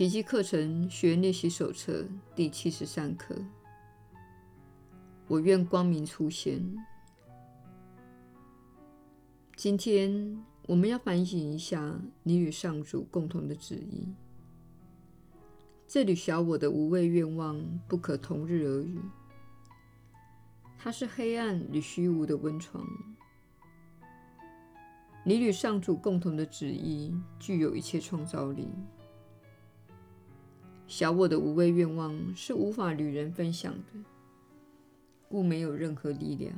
奇迹课程学练习手册第七十三课。我愿光明出现。今天我们要反省一下你与上主共同的旨意。这里小我的无谓愿望不可同日而语。它是黑暗与虚无的温床。你与上主共同的旨意具有一切创造力。小我的无谓愿望是无法与人分享的，故没有任何力量。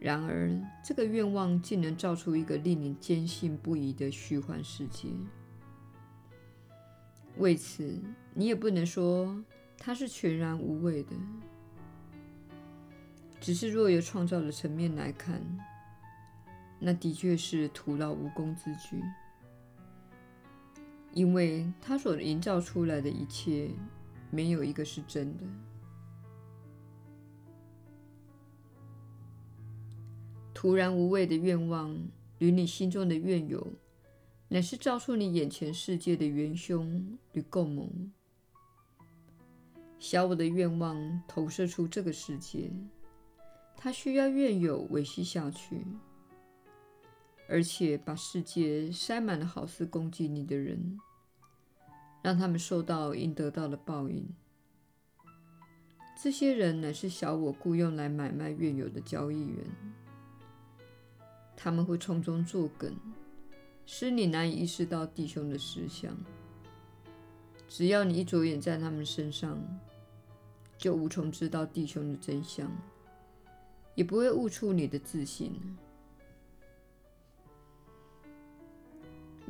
然而，这个愿望竟能造出一个令你坚信不疑的虚幻世界。为此，你也不能说它是全然无谓的。只是若由创造的层面来看，那的确是徒劳无功之举。因为他所营造出来的一切，没有一个是真的。徒然无谓的愿望与你心中的愿有，乃是造出你眼前世界的元凶与共谋。小我的愿望投射出这个世界，它需要愿有维系下去。而且把世界塞满了好似攻击你的人，让他们受到应得到的报应。这些人乃是小我雇用来买卖愿有的交易员，他们会从中作梗，使你难以意识到弟兄的实相。只要你一着眼在他们身上，就无从知道弟兄的真相，也不会悟出你的自信。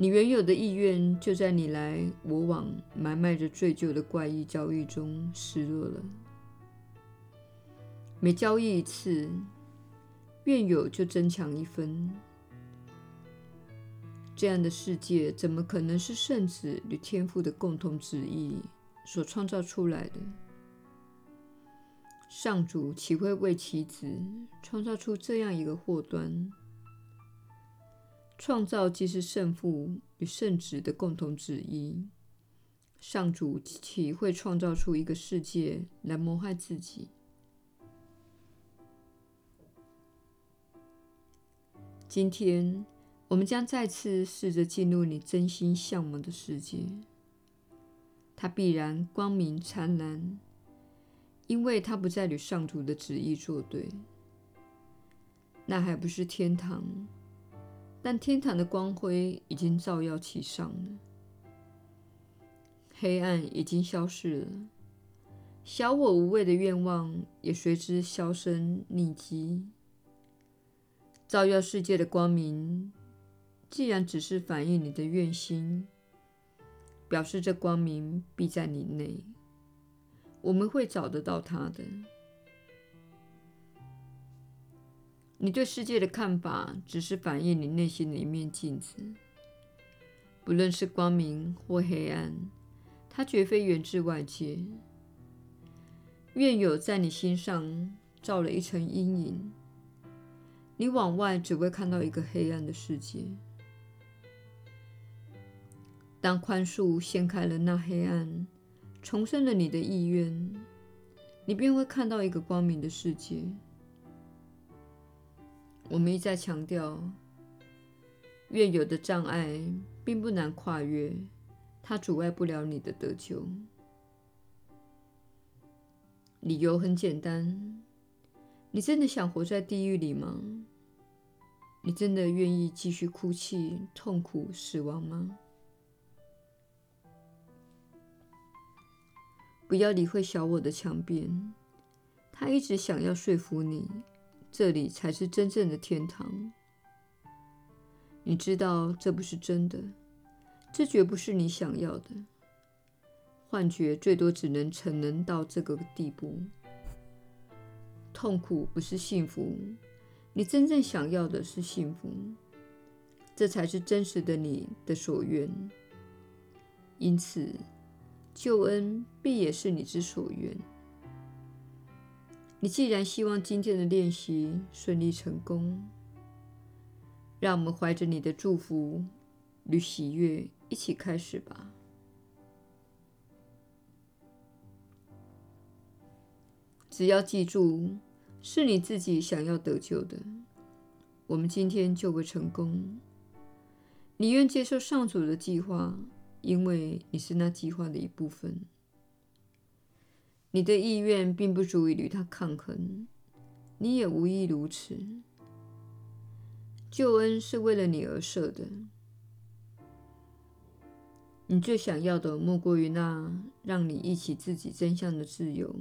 你原有的意愿，就在你来我往、买卖着罪疚的怪异交易中失落了。每交易一次，愿有就增强一分。这样的世界，怎么可能是圣子与天父的共同旨意所创造出来的？上主岂会为其子创造出这样一个祸端？创造既是圣父与圣子的共同旨意，上主岂会创造出一个世界来谋害自己？今天，我们将再次试着进入你真心向往的世界，它必然光明灿烂，因为它不再与上主的旨意作对。那还不是天堂？但天堂的光辉已经照耀其上了，黑暗已经消逝了，小我无谓的愿望也随之销声匿迹。照耀世界的光明，既然只是反映你的愿心，表示这光明必在你内，我们会找得到它的。你对世界的看法只是反映你内心的一面镜子，不论是光明或黑暗，它绝非源自外界。愿有在你心上照了一层阴影，你往外只会看到一个黑暗的世界。当宽恕掀开了那黑暗，重生了你的意愿，你便会看到一个光明的世界。我们一再强调，愿有的障碍并不难跨越，它阻碍不了你的得救。理由很简单：你真的想活在地狱里吗？你真的愿意继续哭泣、痛苦、死亡吗？不要理会小我的强辩，他一直想要说服你。这里才是真正的天堂。你知道这不是真的，这绝不是你想要的。幻觉最多只能逞能到这个地步。痛苦不是幸福，你真正想要的是幸福，这才是真实的你的所愿。因此，救恩必也是你之所愿。你既然希望今天的练习顺利成功，让我们怀着你的祝福，与喜悦一起开始吧。只要记住，是你自己想要得救的，我们今天就会成功。你愿接受上主的计划，因为你是那计划的一部分。你的意愿并不足以与他抗衡，你也无意如此。救恩是为了你而设的，你最想要的莫过于那让你忆起自己真相的自由。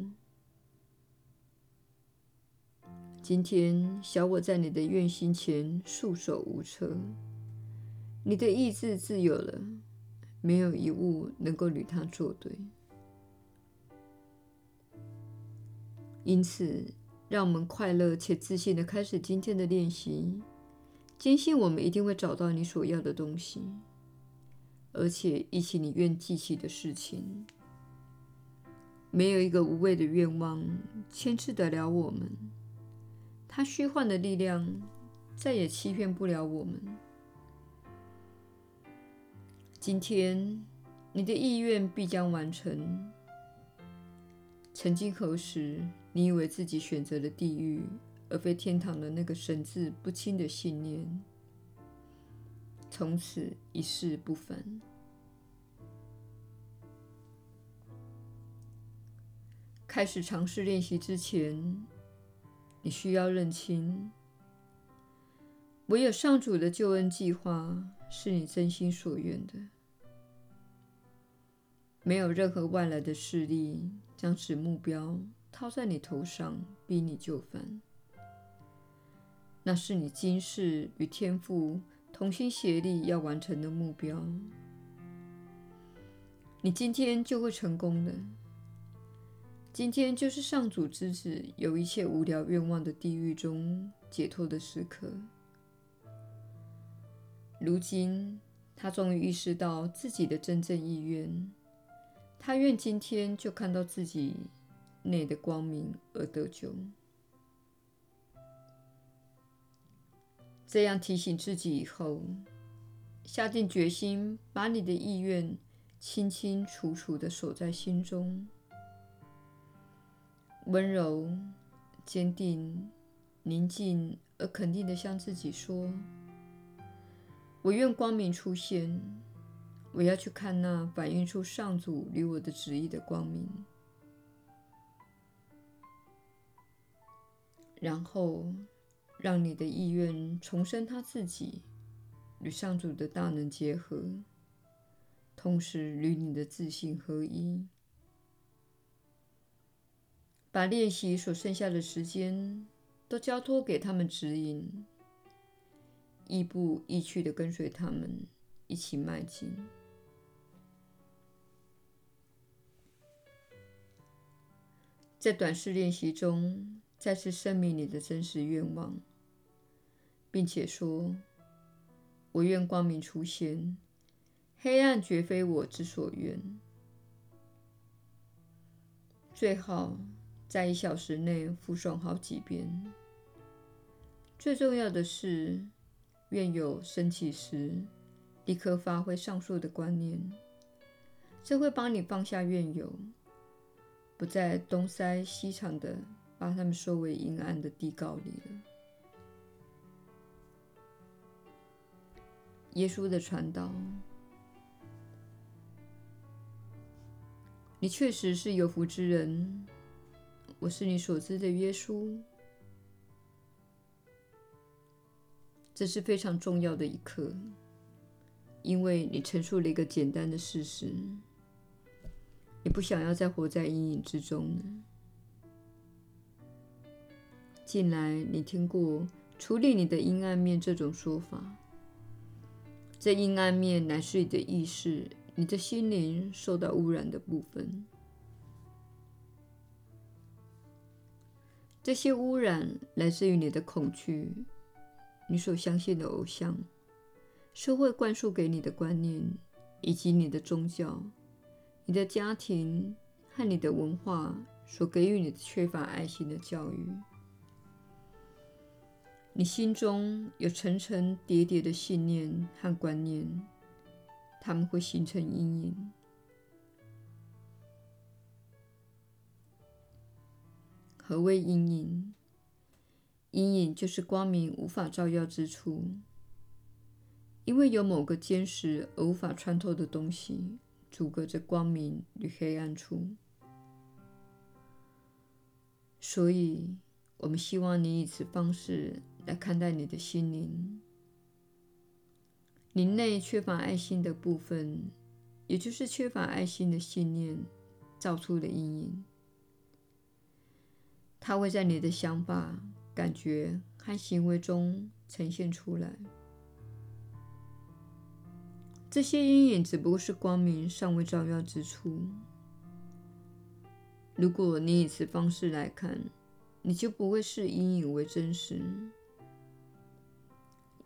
今天，小我在你的愿心前束手无策。你的意志自由了，没有一物能够与它作对。因此，让我们快乐且自信地开始今天的练习，坚信我们一定会找到你所要的东西，而且忆起你愿记起的事情。没有一个无谓的愿望牵制得了我们。它虚幻的力量再也欺骗不了我们。今天，你的意愿必将完成。曾经何时，你以为自己选择了地狱而非天堂的那个神志不清的信念，从此一世不返。开始尝试练习之前，你需要认清，唯有上主的救恩计划是你真心所愿的，没有任何外来的势力将此目标套在你头上，逼你就范。那是你今世与天父同心协力要完成的目标，你今天就会成功的。今天就是上主之子由一切无聊愿望的地狱中解脱的时刻。如今，他终于意识到自己的真正意愿。他愿今天就看到自己内的光明而得救。这样提醒自己以后，下定决心把你的意愿清清楚楚的锁在心中。温柔、坚定、宁静而肯定的向自己说：“我愿光明出现，我要去看那反映出上主与我的旨意的光明。”然后，让你的意愿重生他自己，与上主的大能结合，同时与你的自信合一。把练习所剩下的时间都交托给他们指引，亦步亦趋地跟随他们一起迈进。在短视练习中，再次声明你的真实愿望，并且说：“我愿光明出现，黑暗绝非我之所愿。”最好。在一小时内复诵好几遍。最重要的是，愿有升起时，立刻发挥上述的观念，这会帮你放下怨尤，不再东塞西藏的把他们收为阴暗的地窖里了。耶稣的传道，你确实是有福之人。我是你所知的耶稣。这是非常重要的一刻，因为你陈述了一个简单的事实：你不想要再活在阴影之中了。近来你听过“处理你的阴暗面”这种说法，这阴暗面乃是你的意识、你的心灵受到污染的部分。这些污染来自于你的恐惧、你所相信的偶像、社会灌输给你的观念，以及你的宗教、你的家庭和你的文化所给予你缺乏爱心的教育。你心中有层层叠叠的信念和观念，它们会形成阴影。何谓阴影？阴影就是光明无法照耀之处，因为有某个坚实而无法穿透的东西阻隔着光明与黑暗处。所以，我们希望你以此方式来看待你的心灵。灵内缺乏爱心的部分，也就是缺乏爱心的信念，造出的阴影。它会在你的想法、感觉和行为中呈现出来。这些阴影只不过是光明尚未照耀之处。如果你以此方式来看，你就不会视阴影为真实。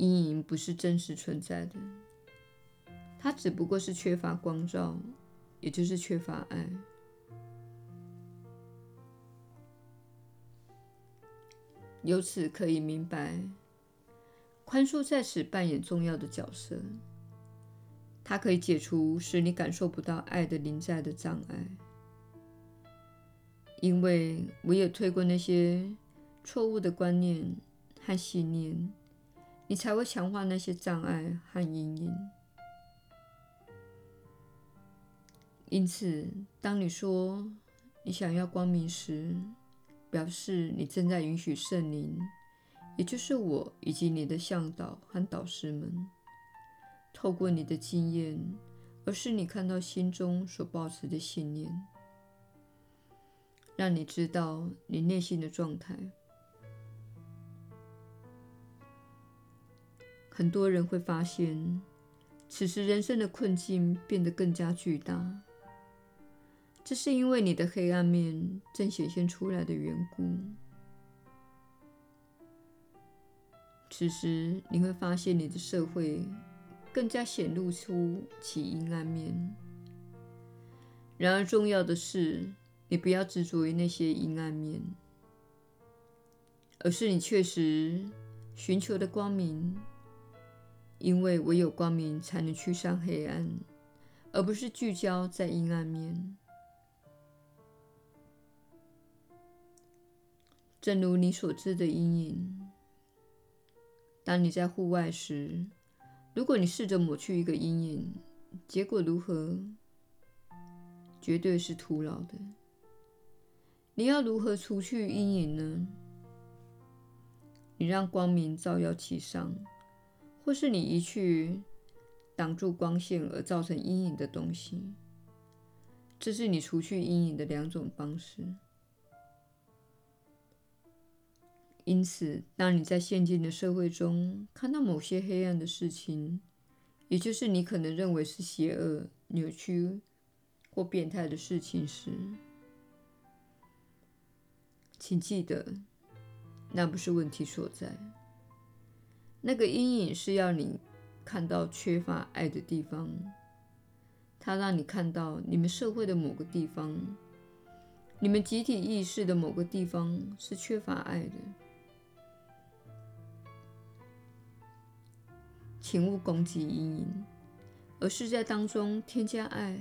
阴影不是真实存在的，它只不过是缺乏光照，也就是缺乏爱。由此可以明白，宽恕在此扮演重要的角色。它可以解除使你感受不到爱的临在的障碍，因为我也推过那些错误的观念和信念，你才会强化那些障碍和阴影。因此，当你说你想要光明时，表示你正在允许圣灵，也就是我以及你的向导和导师们，透过你的经验，而是你看到心中所抱持的信念，让你知道你内心的状态。很多人会发现，此时人生的困境变得更加巨大。这是因为你的黑暗面正显现出来的缘故。此时你会发现，你的社会更加显露出其阴暗面。然而，重要的是，你不要执着于那些阴暗面，而是你确实寻求的光明。因为唯有光明才能驱散黑暗，而不是聚焦在阴暗面。正如你所知的阴影，当你在户外时，如果你试着抹去一个阴影，结果如何？绝对是徒劳的。你要如何除去阴影呢？你让光明照耀其上，或是你移去挡住光线而造成阴影的东西。这是你除去阴影的两种方式。因此，当你在现今的社会中看到某些黑暗的事情，也就是你可能认为是邪恶、扭曲或变态的事情时，请记得，那不是问题所在。那个阴影是要你看到缺乏爱的地方，它让你看到你们社会的某个地方，你们集体意识的某个地方是缺乏爱的。请勿攻击阴影，而是在当中添加爱。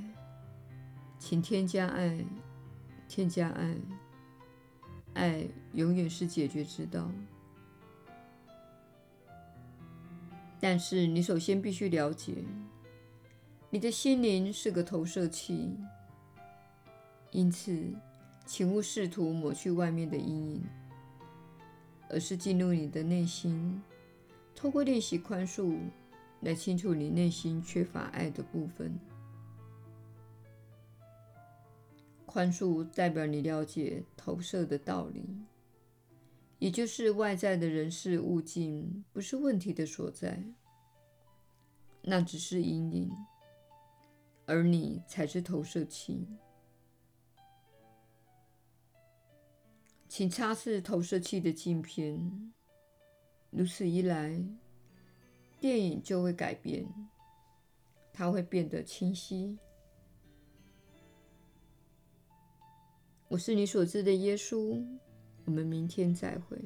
请添加爱，添加爱。爱永远是解决之道。但是你首先必须了解，你的心灵是个投射器，因此，请勿试图抹去外面的阴影，而是进入你的内心。透过练习宽恕，来清除你内心缺乏爱的部分。宽恕代表你了解投射的道理，也就是外在的人事物境不是问题的所在，那只是阴影，而你才是投射器。请擦拭投射器的镜片。如此一来，电影就会改变，它会变得清晰。我是你所知的耶稣，我们明天再会。